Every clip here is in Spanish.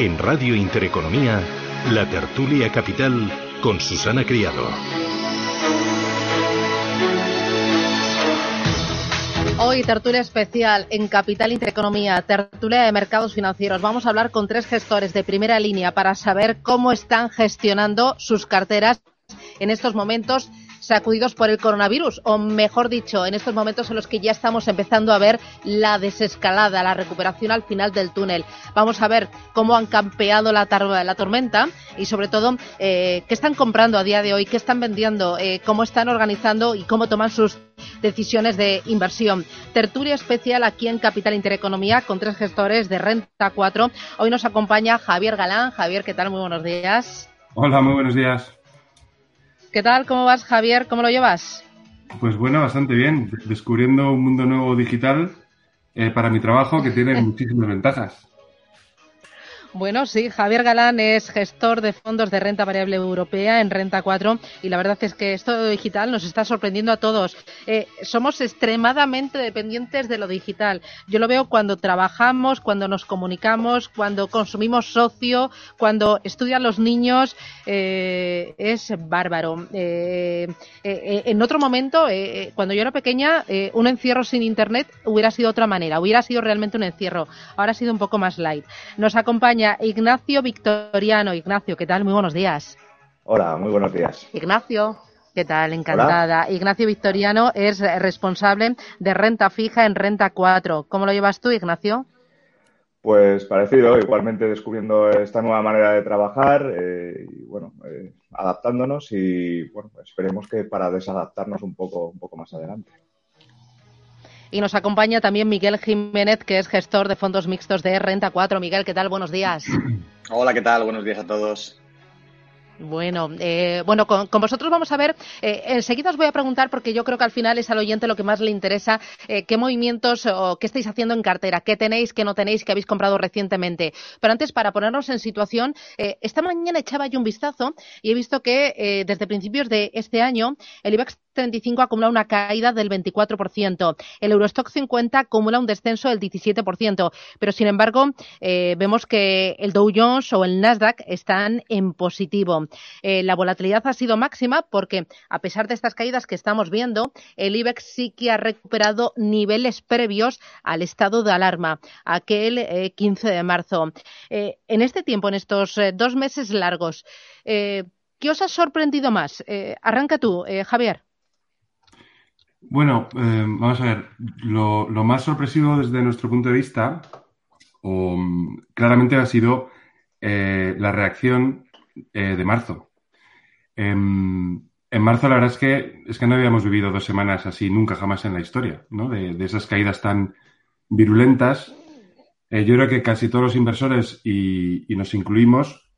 En Radio Intereconomía, la tertulia capital con Susana Criado. Hoy tertulia especial en Capital Intereconomía, tertulia de mercados financieros. Vamos a hablar con tres gestores de primera línea para saber cómo están gestionando sus carteras en estos momentos sacudidos por el coronavirus, o mejor dicho, en estos momentos en los que ya estamos empezando a ver la desescalada, la recuperación al final del túnel. Vamos a ver cómo han campeado la, la tormenta y sobre todo eh, qué están comprando a día de hoy, qué están vendiendo, eh, cómo están organizando y cómo toman sus decisiones de inversión. Tertulia especial aquí en Capital Intereconomía con tres gestores de Renta 4. Hoy nos acompaña Javier Galán. Javier, ¿qué tal? Muy buenos días. Hola, muy buenos días. ¿Qué tal? ¿Cómo vas, Javier? ¿Cómo lo llevas? Pues bueno, bastante bien. Descubriendo un mundo nuevo digital eh, para mi trabajo que tiene muchísimas ventajas. Bueno, sí, Javier Galán es gestor de fondos de renta variable europea en Renta 4 y la verdad es que esto digital nos está sorprendiendo a todos. Eh, somos extremadamente dependientes de lo digital. Yo lo veo cuando trabajamos, cuando nos comunicamos, cuando consumimos socio, cuando estudian los niños. Eh, es bárbaro. Eh, en otro momento, cuando yo era pequeña, un encierro sin Internet hubiera sido otra manera, hubiera sido realmente un encierro. Ahora ha sido un poco más light. Nos acompaña Ignacio Victoriano. Ignacio, ¿qué tal? Muy buenos días. Hola, muy buenos días. Ignacio. ¿Qué tal? Encantada. Ignacio Victoriano es responsable de renta fija en Renta 4. ¿Cómo lo llevas tú, Ignacio? Pues parecido, igualmente descubriendo esta nueva manera de trabajar eh, y bueno, eh, adaptándonos y bueno, esperemos que para desadaptarnos un poco, un poco más adelante. Y nos acompaña también Miguel Jiménez, que es gestor de fondos mixtos de Renta 4. Miguel, ¿qué tal? Buenos días. Hola, ¿qué tal? Buenos días a todos. Bueno, eh, bueno, con, vosotros vamos a ver. Eh, enseguida os voy a preguntar porque yo creo que al final es al oyente lo que más le interesa. Eh, ¿Qué movimientos o qué estáis haciendo en cartera? ¿Qué tenéis, qué no tenéis, qué habéis comprado recientemente? Pero antes, para ponernos en situación, esta mañana echaba yo un vistazo y he visto que desde principios de este año el IBEX 35 acumula una caída del 24%. El Eurostock 50 acumula un descenso del 17%. Pero, sin embargo, vemos que el Dow Jones o el Nasdaq están en positivo. Eh, la volatilidad ha sido máxima porque, a pesar de estas caídas que estamos viendo, el IBEX sí que ha recuperado niveles previos al estado de alarma, aquel 15 eh, de marzo. Eh, en este tiempo, en estos dos meses largos, ¿qué os ha sorprendido más? arranca tú, Javier. Bueno, vamos a ver. Lo, más sorpresivo desde nuestro punto de vista, claramente ha sido la reacción eh, de marzo. Em, en marzo la verdad es que, es que no habíamos vivido dos semanas así nunca jamás en la historia, ¿no? De, esas caídas tan virulentas. Eh, yo creo que casi todos los inversores, y, nos incluimos,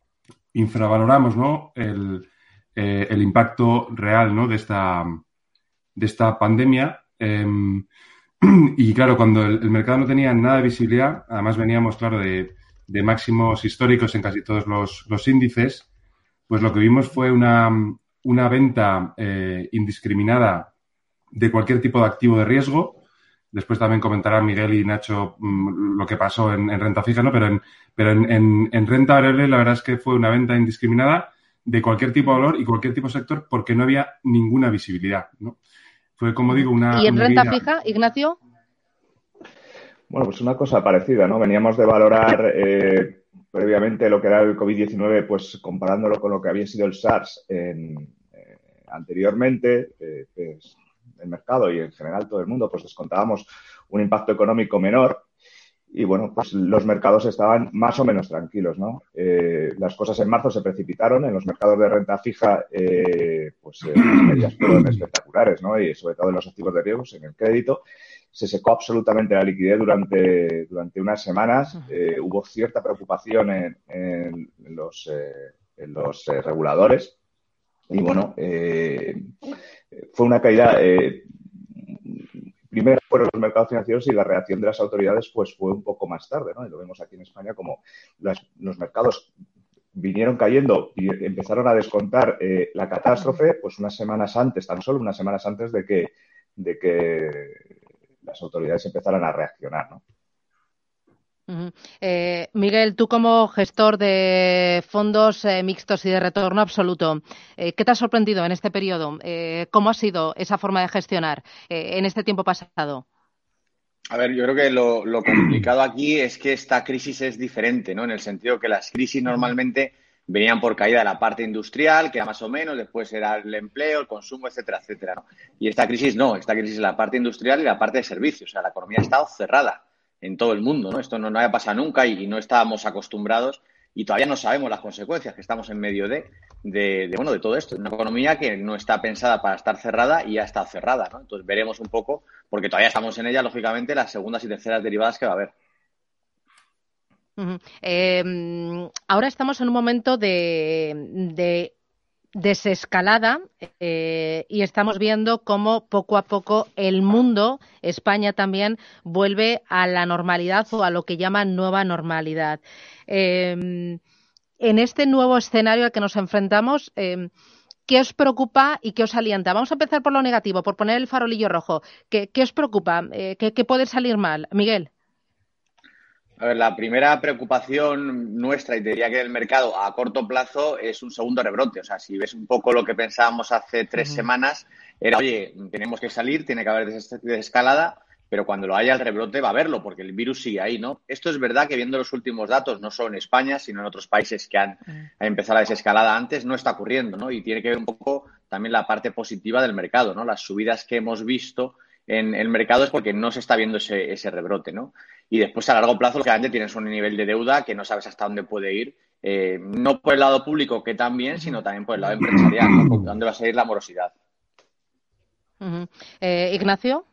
infravaloramos ¿no? el, eh, impacto real ¿no? de, esta, de esta pandemia. Em, y claro, cuando el, mercado no tenía nada de visibilidad, además veníamos, claro, de, de máximos históricos en casi todos los, índices, pues lo que vimos fue una, venta eh, indiscriminada de cualquier tipo de activo de riesgo. Después también comentarán Miguel y Nacho mm, lo que pasó en, renta fija, ¿no? Pero, en, pero en, renta variable la verdad es que fue una venta indiscriminada de cualquier tipo de valor y cualquier tipo de sector porque no había ninguna visibilidad, ¿no? Fue, como digo, una... ¿Y en renta fija, Ignacio? Bueno, pues una cosa parecida, ¿no? Veníamos de valorar eh, previamente lo que era el COVID-19, pues comparándolo con lo que había sido el SARS en, eh, anteriormente, eh, pues, el mercado y en general todo el mundo, pues descontábamos un impacto económico menor y bueno, pues los mercados estaban más o menos tranquilos, ¿no? las cosas en marzo se precipitaron, en los mercados de renta fija, pues las medidas fueron espectaculares, ¿no? Y sobre todo en los activos de riesgos, en el crédito, se secó absolutamente la liquidez durante, durante unas semanas. Eh, hubo cierta preocupación en, en los, eh, en los eh, reguladores. Y bueno, fue una caída. Primero fueron los mercados financieros y la reacción de las autoridades pues fue un poco más tarde, ¿no? Y lo vemos aquí en España como los mercados vinieron cayendo y empezaron a descontar la catástrofe, pues unas semanas antes, tan solo unas semanas antes de que, de que las autoridades empezaran a reaccionar, ¿no? Eh, Miguel, tú como gestor de fondos eh, mixtos y de retorno absoluto, eh, ¿qué te ha sorprendido en este periodo? ¿Cómo ha sido esa forma de gestionar en este tiempo pasado? A ver, yo creo que lo, lo, complicado aquí es que esta crisis es diferente, ¿no? En el sentido que las crisis normalmente venían por caída de la parte industrial, que era más o menos, después era el empleo, el consumo, etcétera, etcétera. ¿no? Y esta crisis no, esta crisis es la parte industrial y la parte de servicios. O sea, la economía ha estado cerrada en todo el mundo, ¿no? Esto no, no había pasado nunca y, no estábamos acostumbrados y todavía no sabemos las consecuencias que estamos en medio de, de, bueno, de todo esto. Una economía que no está pensada para estar cerrada y ya está cerrada, ¿no? Entonces veremos un poco, porque todavía estamos en ella, lógicamente, las segundas y terceras derivadas que va a haber. Em, ahora estamos en un momento de, desescalada eh, y estamos viendo cómo poco a poco el mundo, España también, vuelve a la normalidad o a lo que llaman nueva normalidad. Em, en este nuevo escenario al que nos enfrentamos, em, ¿qué os preocupa y qué os alienta? Vamos a empezar por lo negativo, por poner el farolillo rojo. ¿Qué, os preocupa? Eh, ¿Qué puede salir mal? Miguel. A ver, la primera preocupación nuestra, y diría que del mercado a corto plazo, es un segundo rebrote. O sea, si ves un poco lo que pensábamos hace tres semanas, era, oye, tenemos que salir, tiene que haber desescalada, pero cuando lo haya el rebrote va a haberlo, porque el virus sigue ahí, ¿no? Esto es verdad que viendo los últimos datos, no solo en España, sino en otros países que han, empezado la desescalada antes, no está ocurriendo, ¿no? Y tiene que ver un poco también la parte positiva del mercado, ¿no? Las subidas que hemos visto en el mercado es porque no se está viendo ese, ese rebrote, ¿no? Y después, a largo plazo, lógicamente, tienes un nivel de deuda que no sabes hasta dónde puede ir, eh, no por el lado público, que también, sino también por el lado empresarial, ¿Dónde va a salir la morosidad? Eh, Ignacio.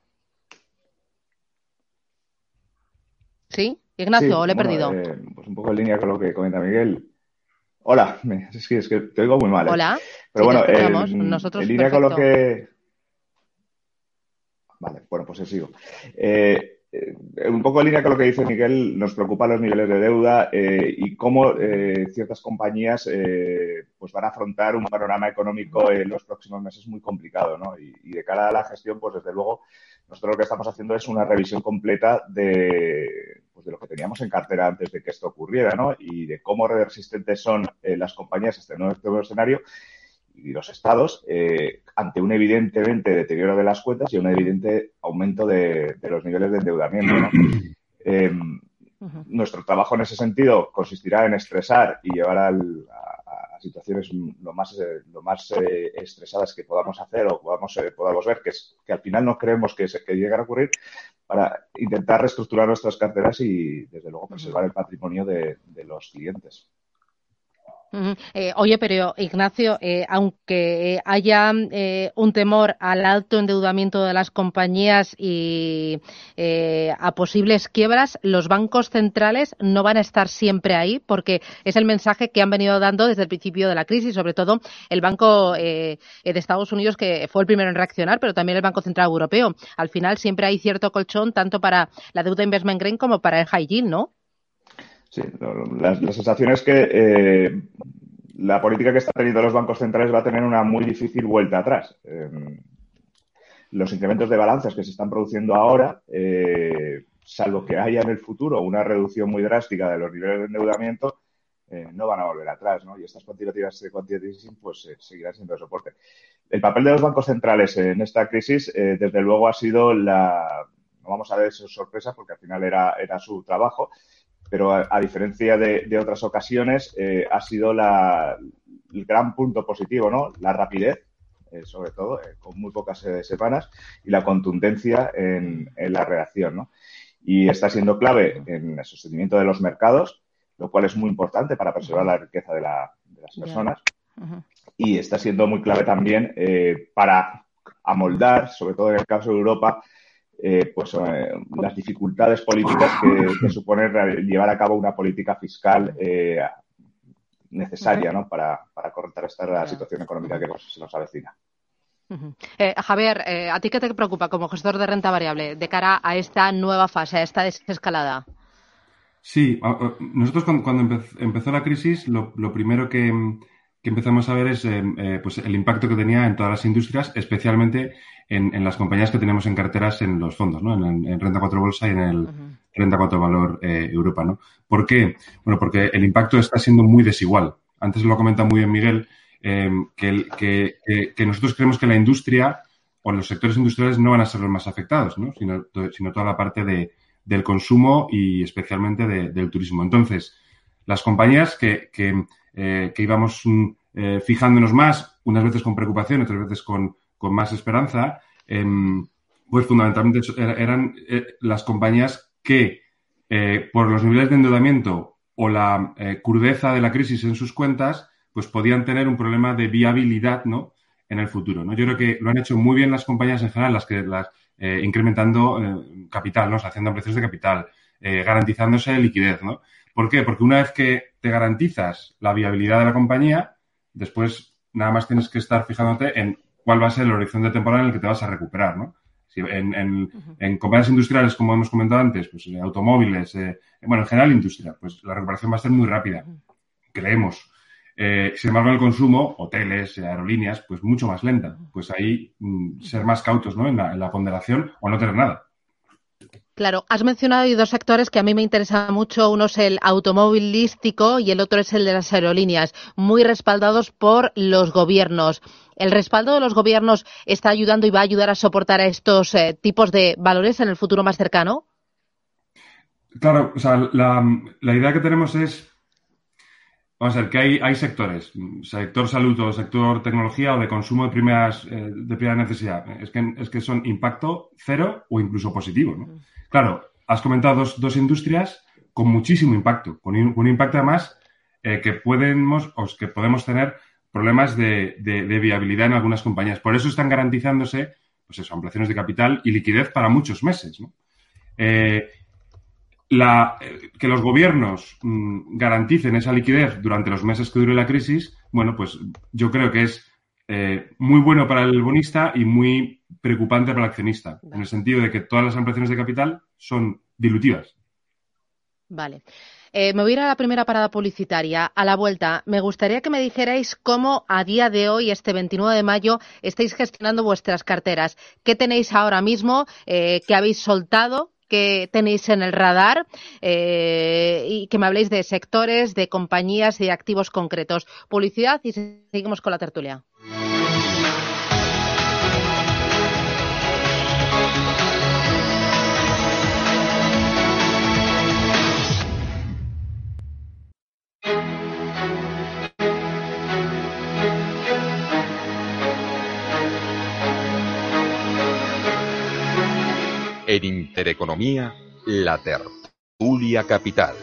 ¿Sí? Ignacio, le he perdido? Eh, pues un poco en línea con lo que comenta Miguel. Hola, es que, es que te oigo muy mal. Hola. Pero bueno, en línea con lo que. Vale, bueno, pues sigo. Eh, un poco en línea con lo que dice Miguel, nos preocupan los niveles de deuda eh, y cómo eh, ciertas compañías pues van a afrontar un panorama económico en los próximos meses muy complicado. ¿no? Y, de cara a la gestión, pues desde luego, nosotros lo que estamos haciendo es una revisión completa de, pues, de lo que teníamos en cartera antes de que esto ocurriera ¿no? y de cómo resistentes son las compañías a este nuevo, este escenario y los estados eh, ante un evidentemente deterioro de las cuentas y un evidente aumento de, los niveles de endeudamiento. Em, nuestro trabajo en ese sentido consistirá en estresar y llevar a, situaciones lo más, eh, lo más eh, estresadas que podamos hacer o podamos, podamos ver, que, es, que al final no creemos que, que llegue a ocurrir, para intentar reestructurar nuestras carteras y, desde luego, preservar el patrimonio de los clientes. Eh, oye, pero Ignacio, eh, aunque haya eh, un temor al alto endeudamiento de las compañías y a posibles quiebras, los bancos centrales no van a estar siempre ahí, porque es el mensaje que han venido dando desde el principio de la crisis, sobre todo el Banco de Estados Unidos, que fue el primero en reaccionar, pero también el Banco Central Europeo. Al final siempre hay cierto colchón tanto para la deuda investment grade como para el high yield, ¿no? Sí, la, sensación es que eh, la política que están teniendo los bancos centrales va a tener una muy difícil vuelta atrás. Em, los incrementos de balanzas que se están produciendo ahora, eh, salvo que haya en el futuro una reducción muy drástica de los niveles de endeudamiento, eh, no van a volver atrás, ¿no? Y estas cuantitativas de quantitative pues seguirán siendo de soporte. El papel de los bancos centrales en esta crisis, desde luego, ha sido la, no vamos a ver sorpresa porque al final era, era su trabajo, pero a, diferencia de, otras ocasiones, eh, ha sido el gran punto positivo, ¿no? La rapidez, eh, sobre todo, eh, con muy pocas semanas, y la contundencia en, la reacción, ¿no? Y está siendo clave en el sostenimiento de los mercados, lo cual es muy importante para preservar la riqueza de, las personas. Y está siendo muy clave también para amoldar, sobre todo en el caso de Europa, eh, pues eh, las dificultades políticas que, supone llevar a cabo una política fiscal eh, necesaria ¿no? para, para contrarrestar la situación económica que se nos avecina. Javier, ¿a ti qué te preocupa como gestor de renta variable de cara a esta nueva fase, a esta desescalada? Sí, nosotros cuando, empezó la crisis, lo, primero que, empezamos a ver es pues el impacto que tenía en todas las industrias, especialmente en, las compañías que tenemos en carteras en los fondos, ¿no? en, Renta 4 Bolsa y en el, renta 4 valor eh, Europa, ¿no? ¿Por qué? Bueno, porque el impacto está siendo muy desigual. Antes lo comenta muy bien Miguel, em, que, nosotros creemos que la industria o los sectores industriales no van a ser los más afectados, ¿no? sino, sino toda la parte de, del consumo y especialmente del turismo. Entonces, las compañías que, que, eh, íbamos mm, eh, fijándonos más, unas veces con preocupación, otras veces con, con más esperanza, em, pues fundamentalmente eran eh, las compañías que, por los niveles de endeudamiento o la crudeza de la crisis en sus cuentas, pues podían tener un problema de viabilidad, ¿no? En el futuro, ¿no? Yo creo que lo han hecho muy bien las compañías en general, las que las incrementando capital, ¿no? haciendo precios de capital, garantizándose liquidez, ¿no? ¿Por qué? Porque una vez que te garantizas la viabilidad de la compañía, después nada más tienes que estar fijándote en cuál va a ser el horizonte temporal en el que te vas a recuperar, ¿no? Si en, en, compañías industriales, como hemos comentado antes, pues automóviles, bueno, en general industria, pues la recuperación va a ser muy rápida, creemos. Eh, sin embargo, el consumo, hoteles, aerolíneas, pues mucho más lenta. Pues ahí mm, ser más cautos ¿no? en, la, ponderación o no tener nada. Claro, has mencionado dos sectores que a mí me interesan mucho. Uno es el automovilístico y el otro es el de las aerolíneas, muy respaldados por los gobiernos. ¿El respaldo de los gobiernos está ayudando y va a ayudar a soportar a estos eh, tipos de valores en el futuro más cercano? Claro, o sea, la idea que tenemos es Vamos a ver, que hay, hay sectores, sector salud o sector tecnología o de consumo de primeras, eh, de primera necesidad. Es que, es que son impacto cero o incluso positivo. ¿no? Claro, has comentado dos, industrias con muchísimo impacto, con un, impacto además eh, que, podemos, o que podemos tener problemas de, viabilidad en algunas compañías. Por eso están garantizándose pues eso, ampliaciones de capital y liquidez para muchos meses. ¿no? Eh, la, que los gobiernos mm, garanticen esa liquidez durante los meses que dure la crisis, bueno, pues yo creo que es eh, muy bueno para el bonista y muy preocupante para el accionista, en el sentido de que todas las ampliaciones de capital son dilutivas. Vale. Eh, me voy a ir a la primera parada publicitaria. A la vuelta, me gustaría que me dijerais cómo a día de hoy, este 29 de mayo, estáis gestionando vuestras carteras. ¿Qué tenéis ahora mismo? Eh, ¿Qué habéis soltado? Que tenéis en el radar eh, y que me habléis de sectores, de compañías y de activos concretos. Publicidad y seguimos con la tertulia. En Intereconomía, la tertulia capital.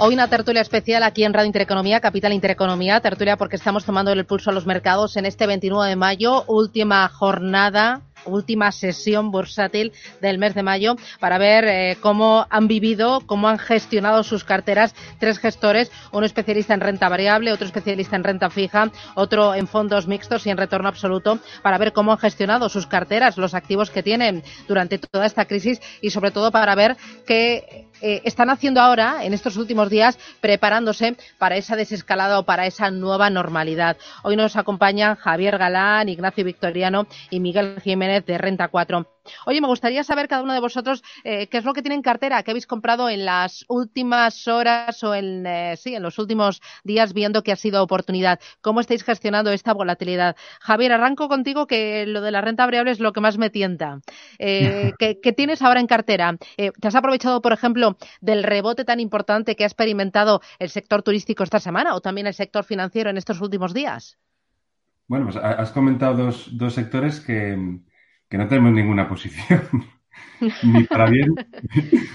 Hoy una tertulia especial aquí en Radio Intereconomía, Capital Intereconomía, tertulia porque estamos tomando el pulso a los mercados en este 29 de mayo, última jornada última sesión bursátil del mes de mayo para ver eh, cómo han vivido, cómo han gestionado sus carteras tres gestores, uno especialista en renta variable, otro especialista en renta fija, otro en fondos mixtos y en retorno absoluto, para ver cómo han gestionado sus carteras, los activos que tienen durante toda esta crisis y sobre todo para ver qué eh, están haciendo ahora, en estos últimos días, preparándose para esa desescalada o para esa nueva normalidad. Hoy nos acompañan Javier Galán, Ignacio Victoriano y Miguel Jiménez de Renta 4. Oye, me gustaría saber cada uno de vosotros eh, qué es lo que tienen en cartera, qué habéis comprado en las últimas horas o en, eh, sí, en los últimos días viendo que ha sido oportunidad. ¿Cómo estáis gestionando esta volatilidad? Javier, arranco contigo que lo de la renta variable es lo que más me tienta. Eh, ¿qué, tienes ahora en cartera? ¿Te has aprovechado, por ejemplo, del rebote tan importante que ha experimentado el sector turístico esta semana o también el sector financiero en estos últimos días? Bueno, pues has comentado dos sectores que, que no tenemos ninguna posición. ni para bien.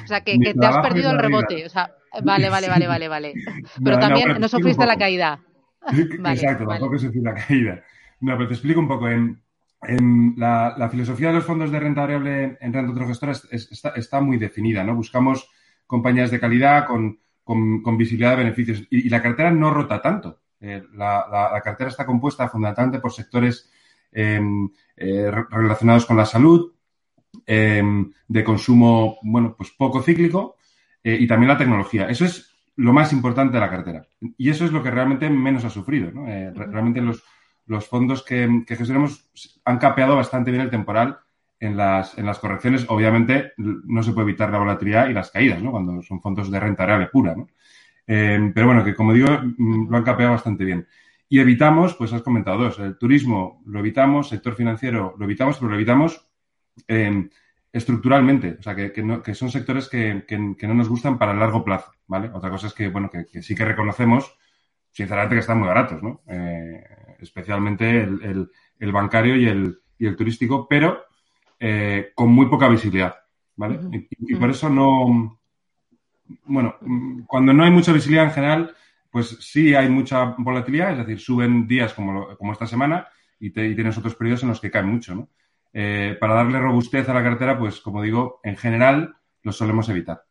o sea, que, te has perdido el rebote. O sea, vale, vale, vale, vale, vale. Pero también no, sufriste la caída. Exacto, tampoco sufrí la caída. No, pero te explico un poco. En, la, filosofía de los fondos de renta variable en renta otros gestores está, muy definida, ¿no? Buscamos compañías de calidad con, visibilidad de beneficios y, la cartera no rota tanto. Eh, la, cartera está compuesta fundamentalmente por sectores relacionados con la salud, em, de consumo, bueno, pues poco cíclico eh, y también la tecnología. Eso es lo más importante de la cartera. Y eso es lo que realmente menos ha sufrido. Eh, realmente los, fondos que, gestionamos han capeado bastante bien el temporal en las, en las correcciones, obviamente, no se puede evitar la volatilidad y las caídas, ¿no? Cuando son fondos de renta real pura, ¿no? Eh, pero bueno, que como digo, mm, lo han capeado bastante bien. Y evitamos, pues has comentado dos, el turismo lo evitamos, sector financiero lo evitamos, pero lo evitamos eh, estructuralmente, o sea, que, que, son sectores que, que, no nos gustan para el largo plazo, ¿vale? Otra cosa es que, bueno, que, sí que reconocemos, sinceramente, que están muy baratos, ¿no? Eh, especialmente el, el, bancario y el, y el turístico, pero eh, con muy poca visibilidad, ¿vale? y, por eso no, bueno, cuando no hay mucha visibilidad en general, pues sí hay mucha volatilidad, es decir, suben días como, como esta semana y, tienes otros periodos en los que cae mucho, ¿no? Eh, para darle robustez a la cartera, pues como digo, en general lo solemos evitar.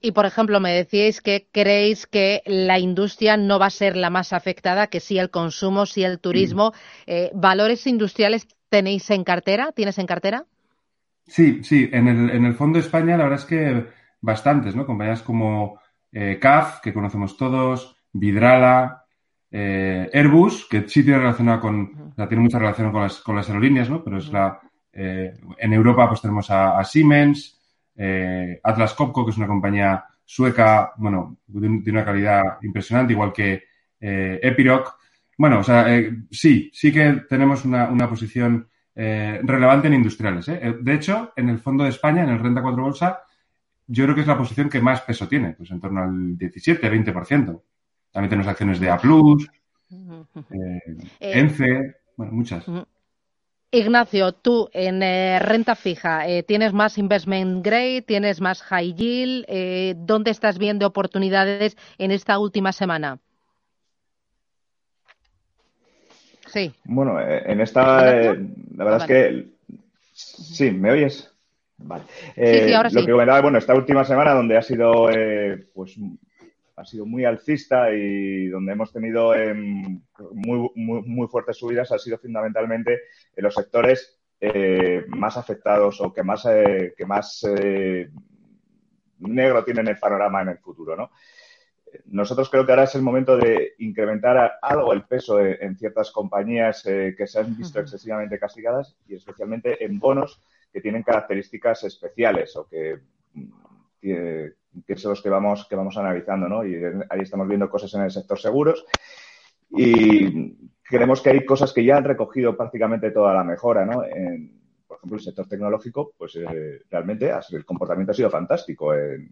Y, por ejemplo, me decíais que creéis que la industria no va a ser la más afectada, que sí el consumo, sí el turismo. Eh, ¿Valores industriales tenéis en cartera? ¿Tienes en cartera? Sí, sí. En el, en el Fondo España, la verdad es que bastantes, ¿no? Compañías como eh, CAF, que conocemos todos, Vidrala, eh, Airbus, que sí tiene relacionado con, o tiene mucha relación con las, con las aerolíneas, ¿no? Pero es la, en Europa pues tenemos a Siemens, eh, Atlas Copco, que es una compañía sueca, bueno, de, una calidad impresionante, igual que eh, Epiroc. Bueno, o sea, eh, sí, sí que tenemos una, posición relevante en industriales. De hecho, en el fondo de España, en el Renta 4 Bolsa, yo creo que es la posición que más peso tiene, pues en torno al 17-20%. También tenemos acciones de A+, ENCE, bueno, muchas. Ignacio, tú en eh, renta fija, eh, ¿tienes más investment grade? ¿Tienes más high yield? Eh, ¿Dónde estás viendo oportunidades en esta última semana? Sí. Bueno, en esta, la verdad es que. Sí, ¿me oyes? Vale. sí, sí, ahora sí. Lo que comentaba, bueno, esta última semana donde ha sido pues ha sido muy alcista y donde hemos tenido em, muy, muy, fuertes subidas ha sido fundamentalmente en los sectores eh, más afectados o que más, eh, que más eh, negro tienen el panorama en el futuro, ¿no? Nosotros creo que ahora es el momento de incrementar algo el peso en ciertas compañías que se han visto excesivamente castigadas y especialmente en bonos que tienen características especiales o que que son los que vamos, que vamos analizando, ¿no? Y ahí estamos viendo cosas en el sector seguros y creemos que hay cosas que ya han recogido prácticamente toda la mejora, ¿no? En, por ejemplo, el sector tecnológico, pues eh, realmente el comportamiento ha sido fantástico en,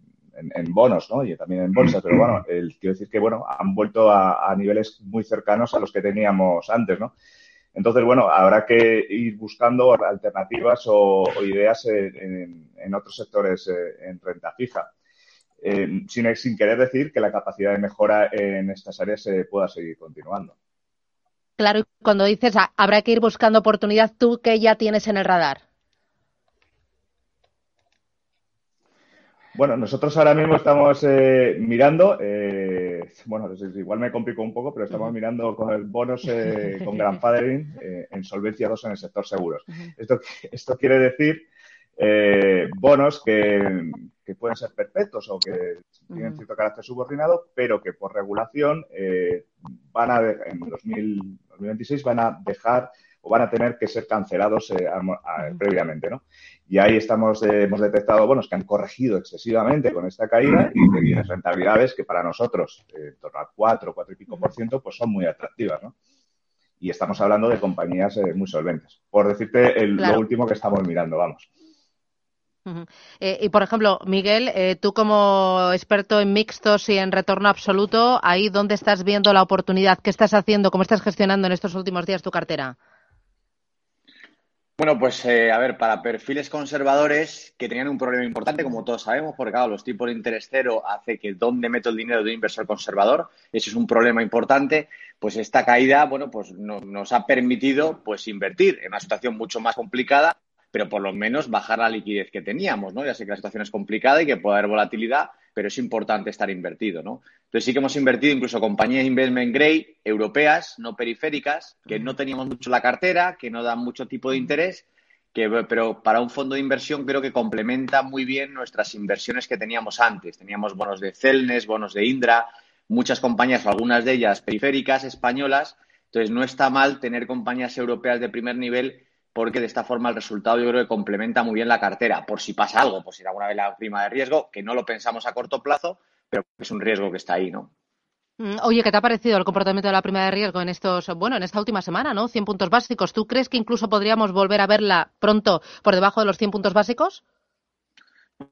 bonos, ¿no? Y también en bolsas, pero bueno, el, quiero decir que, bueno, han vuelto a, niveles muy cercanos a los que teníamos antes, ¿no? Entonces, bueno, habrá que ir buscando alternativas o, ideas en, en, otros sectores eh, en renta fija. Eh, sin, sin, querer decir que la capacidad de mejora en estas áreas se pueda seguir continuando. Claro, y cuando dices ah, habrá que ir buscando oportunidad, ¿tú qué ya tienes en el radar? Bueno, nosotros ahora mismo estamos eh, mirando, eh, bueno, igual me complico un poco, pero estamos mirando con el bonos con grandfathering en solvencia 2 en el sector seguros. Esto, esto quiere decir bonos que, que pueden ser perpetuos o que tienen cierto carácter subordinado, pero que por regulación eh, van a, en 2026 van a dejar o van a tener que ser cancelados eh, previamente, ¿no? Y ahí estamos, eh, hemos detectado bonos que han corregido excesivamente con esta caída y que tienen rentabilidades que para nosotros, en torno al 4, 4 y pico por ciento, pues son muy atractivas, ¿no? Y estamos hablando de compañías muy solventes. Por decirte lo último que estamos mirando, vamos. Eh, y por ejemplo, Miguel, eh, tú como experto en mixtos y en retorno absoluto, ahí dónde estás viendo la oportunidad, qué estás haciendo, cómo estás gestionando en estos últimos días tu cartera. Bueno, pues eh, a ver, para perfiles conservadores que tenían un problema importante, como todos sabemos, porque claro, los tipos de interés cero hace que dónde meto el dinero de un inversor conservador, eso es un problema importante, pues esta caída, bueno, pues nos ha permitido pues invertir en una situación mucho más complicada pero por lo menos bajar la liquidez que teníamos, ¿no? Ya sé que la situación es complicada y que puede haber volatilidad, pero es importante estar invertido, ¿no? Entonces sí que hemos invertido incluso compañías investment grade europeas, no periféricas, que no teníamos mucho la cartera, que no dan mucho tipo de interés, que, pero para un fondo de inversión creo que complementa muy bien nuestras inversiones que teníamos antes. Teníamos bonos de Celnes, bonos de Indra, muchas compañías, algunas de ellas periféricas, españolas. Entonces no está mal tener compañías europeas de primer nivel porque de esta forma el resultado yo creo que complementa muy bien la cartera, por si pasa algo, por si alguna vez la prima de riesgo, que no lo pensamos a corto plazo, pero es un riesgo que está ahí, ¿no? Mm, oye, ¿qué te ha parecido el comportamiento de la prima de riesgo en estos, bueno, en esta última semana, ¿no? 100 puntos básicos. ¿Tú crees que incluso podríamos volver a verla pronto por debajo de los 100 puntos básicos?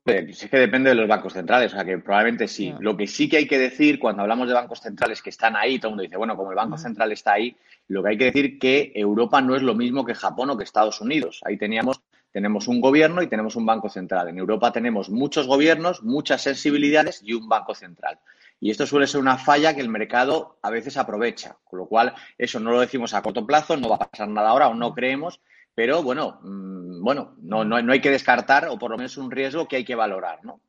Es que depende de los bancos centrales, o sea que probablemente sí. Lo que sí que hay que decir cuando hablamos de bancos centrales que están ahí, todo el mundo dice, bueno, como el Banco Central está ahí, lo que hay que decir que Europa no es lo mismo que Japón o que Estados Unidos. Ahí teníamos, tenemos un gobierno y tenemos un banco central. En Europa tenemos muchos gobiernos, muchas sensibilidades y un banco central. Y esto suele ser una falla que el mercado a veces aprovecha. Con lo cual, eso no lo decimos a corto plazo, no va a pasar nada ahora o no creemos, pero bueno, mm, bueno, no, no, no hay que descartar o por lo menos un riesgo que hay que valorar, ¿no?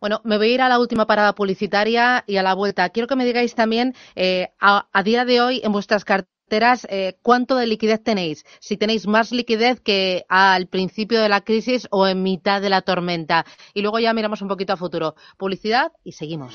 Bueno, me voy a ir a la última parada publicitaria y a la vuelta. Quiero que me digáis también, eh, a, día de hoy, en vuestras carteras, eh, ¿cuánto de liquidez tenéis? Si tenéis más liquidez que al principio de la crisis o en mitad de la tormenta. Y luego ya miramos un poquito a futuro. Publicidad y seguimos.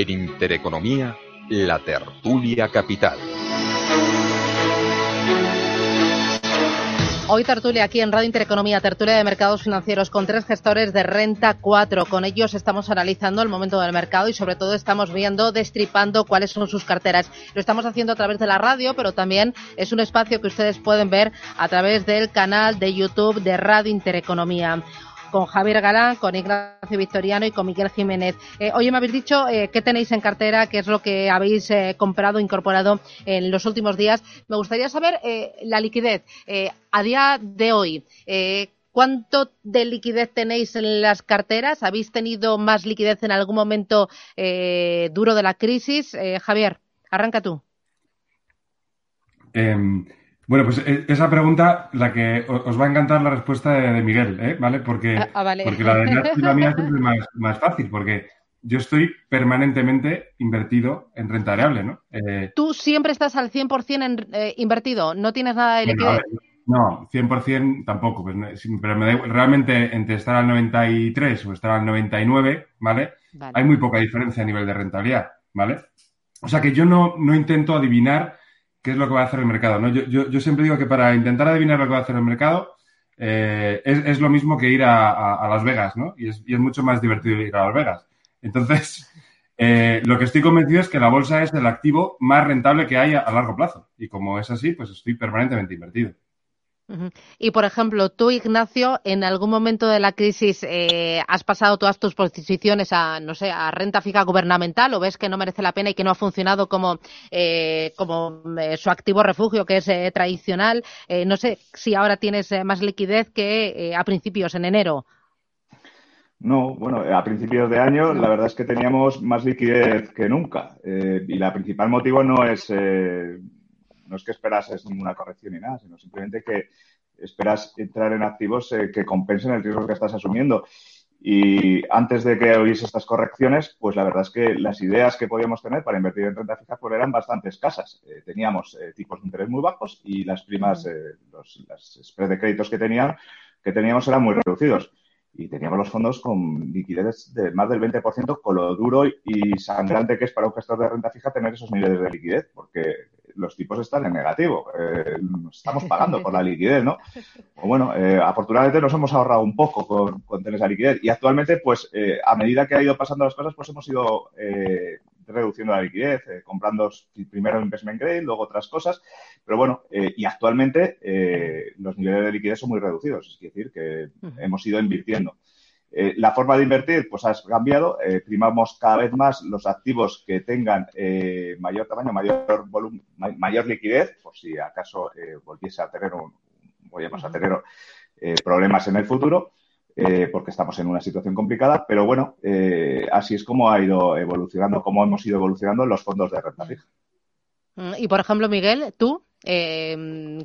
En Intereconomía, la tertulia capital. Hoy tertulia aquí en Radio Intereconomía, tertulia de mercados financieros con tres gestores de renta 4. Con ellos estamos analizando el momento del mercado y sobre todo estamos viendo, destripando cuáles son sus carteras. Lo estamos haciendo a través de la radio, pero también es un espacio que ustedes pueden ver a través del canal de YouTube de Radio Intereconomía con Javier Galán, con Ignacio Victoriano y con Miguel Jiménez. Eh, oye, me habéis dicho eh, qué tenéis en cartera, qué es lo que habéis eh, comprado, incorporado en los últimos días. Me gustaría saber la liquidez a día de hoy. ¿Cuánto de liquidez tenéis en las carteras? ¿Habéis tenido más liquidez en algún momento duro de la crisis? Javier, arranca tú. Em, bueno, pues eh, esa pregunta, la que os va a encantar la respuesta de, Miguel, ¿eh? ¿vale? Porque, ah, ah, porque la de la mía es más, más fácil, porque yo estoy permanentemente invertido en renta variable, ¿no? Eh, ¿Tú siempre estás al 100% en, eh, invertido? ¿No tienes nada de liquidez? no, 100% tampoco, pues, pero me realmente entre estar al 93 o estar al 99, ¿vale? Hay muy poca diferencia a nivel de rentabilidad, ¿vale? O sea que yo no, no intento adivinar qué es lo que va a hacer el mercado. ¿no? Yo, siempre digo que para intentar adivinar lo que va a hacer el mercado eh, es, lo mismo que ir a, Las Vegas, ¿no? Y es, mucho más divertido ir a Las Vegas. Entonces, eh, lo que estoy convencido es que la bolsa es el activo más rentable que hay a largo plazo. Y como es así, pues estoy permanentemente invertido. Y, por ejemplo, tú, Ignacio, en algún momento de la crisis eh, has pasado todas tus posiciones a, no sé, a renta fija gubernamental o ves que no merece la pena y que no ha funcionado como, eh, como eh, su activo refugio, que es tradicional. no sé si ahora tienes más liquidez que a principios, en enero. No, bueno, a principios de año la verdad es que teníamos más liquidez que nunca. y la principal motivo no es no es que esperas ninguna corrección ni nada, sino simplemente que esperas entrar en activos eh, que compensen el riesgo que estás asumiendo. Y antes de que hubiese estas correcciones, pues la verdad es que las ideas que podíamos tener para invertir en renta fija pues eran bastante escasas. Eh, teníamos eh, tipos de interés muy bajos y las primas, los las spreads de créditos que, tenían, que teníamos eran muy reducidos. Y teníamos los fondos con liquidez de más del 20%, con lo duro y sangrante que es para un gestor de renta fija tener esos niveles de liquidez, porque los tipos están en negativo. Eh, estamos pagando por la liquidez, ¿no? O bueno, eh, afortunadamente nos hemos ahorrado un poco con, tener esa liquidez. Y actualmente, pues, eh, a medida que ha ido pasando las cosas, pues hemos ido reduciendo la liquidez, comprando primero investment grade, luego otras cosas. Pero bueno, y actualmente los niveles de liquidez son muy reducidos. Es decir, que hemos ido invirtiendo. Eh, la forma de invertir, pues ha cambiado. Eh, primamos cada vez más los activos que tengan eh, mayor tamaño, mayor volumen, mayor liquidez, por si acaso volviese a tener un, a tener problemas en el futuro, porque estamos en una situación complicada. Pero bueno, así es como ha ido evolucionando, como hemos ido evolucionando los fondos de renta fija. Mm, y por ejemplo, Miguel, tú,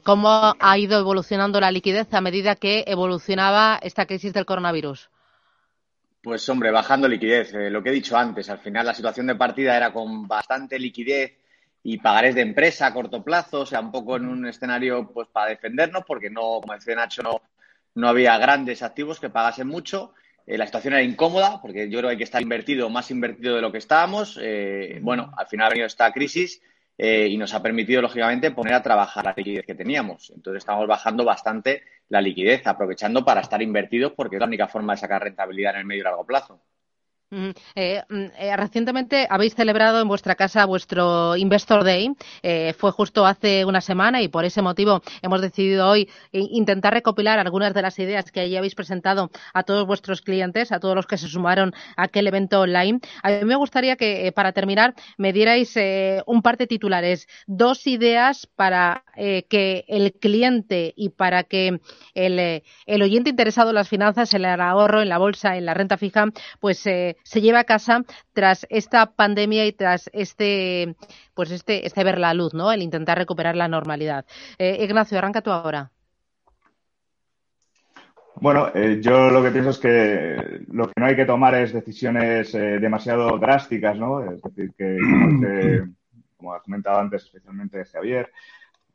¿cómo ha ido evolucionando la liquidez a medida que evolucionaba esta crisis del coronavirus? Pues hombre, bajando liquidez. Eh, lo que he dicho antes, al final la situación de partida era con bastante liquidez y pagarés de empresa a corto plazo, o sea, un poco en un escenario pues para defendernos, porque no, como decía Nacho, no, no había grandes activos que pagasen mucho. Eh, la situación era incómoda, porque yo creo que hay que estar invertido, más invertido de lo que estábamos. Eh, bueno, al final ha venido esta crisis eh, y nos ha permitido, lógicamente, poner a trabajar la liquidez que teníamos. Entonces estamos bajando bastante la liquidez, aprovechando para estar invertidos porque es la única forma de sacar rentabilidad en el medio y largo plazo. Eh, mm, eh, recientemente habéis celebrado en vuestra casa vuestro Investor Day. Eh, fue justo hace una semana y por ese motivo hemos decidido hoy intentar recopilar algunas de las ideas que allí habéis presentado a todos vuestros clientes, a todos los que se sumaron a aquel evento online. A mí me gustaría que, para terminar, me dierais un par de titulares, dos ideas para que el cliente y para que el, el, oyente interesado en las finanzas, en el ahorro, en la bolsa, en la renta fija, pues se lleva a casa tras esta pandemia y tras este, pues este, este ver la luz, ¿no? El intentar recuperar la normalidad. Eh, Ignacio, arranca tú ahora. Bueno, eh, yo lo que pienso es que lo que no hay que tomar es decisiones eh, demasiado drásticas, ¿no? Es decir, que como, ha comentado antes, especialmente Javier,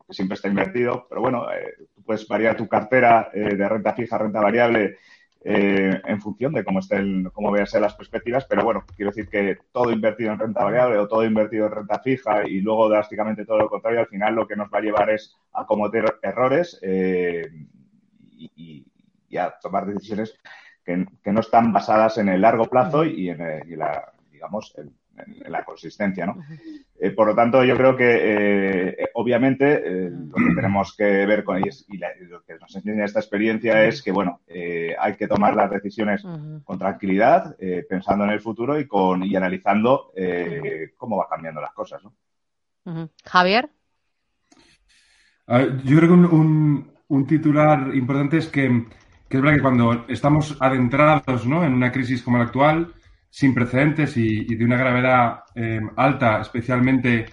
que siempre está invertido, pero bueno, tú puedes variar tu cartera de renta fija, renta variable eh, en función de cómo estén, cómo ser las perspectivas, pero bueno, quiero decir que todo invertido en renta variable o todo invertido en renta fija y luego drásticamente todo lo contrario, al final lo que nos va a llevar es a cometer errores eh, y, a tomar decisiones que, no están basadas en el largo plazo y en, en la, digamos, el, en, la consistencia, ¿no? Eh, por lo tanto, yo creo que, eh, obviamente, eh, lo que tenemos que ver con ellos y lo que nos enseña esta experiencia es que, bueno, hay que tomar las decisiones con tranquilidad, pensando en el futuro y, con, y analizando cómo va cambiando las cosas, ¿no? Javier. yo creo que un, un, titular importante es que, que, es verdad que cuando estamos adentrados ¿no? en una crisis como la actual, sin precedentes y, de una gravedad eh, alta, especialmente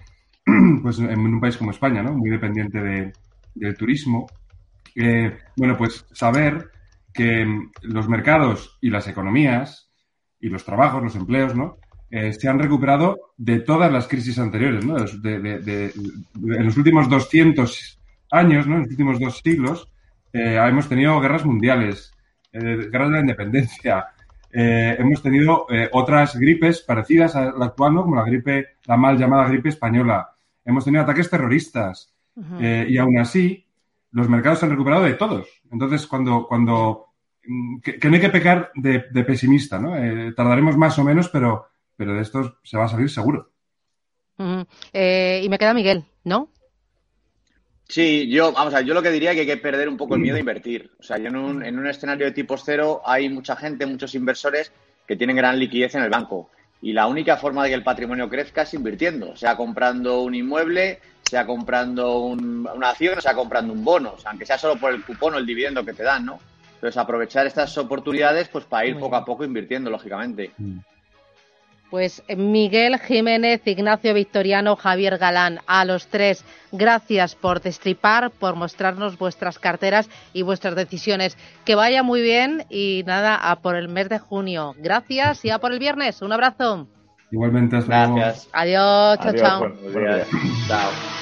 pues, en un país como España, ¿no? muy dependiente de, del turismo. Eh, bueno, pues saber que mm, los mercados y las economías y los trabajos, los empleos, ¿no? Eh, se han recuperado de todas las crisis anteriores, ¿no? en los últimos 200 años, ¿no? En los últimos dos siglos, hemos tenido guerras mundiales, guerras de la independencia, eh, hemos tenido eh, otras gripes parecidas a la actual, como la gripe, la mal llamada gripe española. Hemos tenido ataques terroristas eh, y aún así los mercados se han recuperado de todos. Entonces, cuando, cuando mm, que, no hay que pecar de, pesimista, ¿no? tardaremos más o menos, pero, pero de esto se va a salir seguro. y me queda Miguel, ¿no? Sí, yo, vamos a ver, yo lo que diría es que hay que perder un poco el miedo a invertir. O sea, yo en un, en un escenario de tipo cero hay mucha gente, muchos inversores que tienen gran liquidez en el banco. Y la única forma de que el patrimonio crezca es invirtiendo, sea comprando un inmueble, sea comprando una acción, sea comprando un bono, o sea, aunque sea solo por el cupón o el dividendo que te dan, ¿no? Entonces, aprovechar estas oportunidades pues para ir poco a poco invirtiendo, lógicamente. Pues Miguel Jiménez, Ignacio Victoriano, Javier Galán, a los tres, gracias por destripar, por mostrarnos vuestras carteras y vuestras decisiones. Que vaya muy bien y nada, a por el mes de junio. Gracias y a por el viernes. Un abrazo. Igualmente, gracias. Adiós, chao, chao. Chao.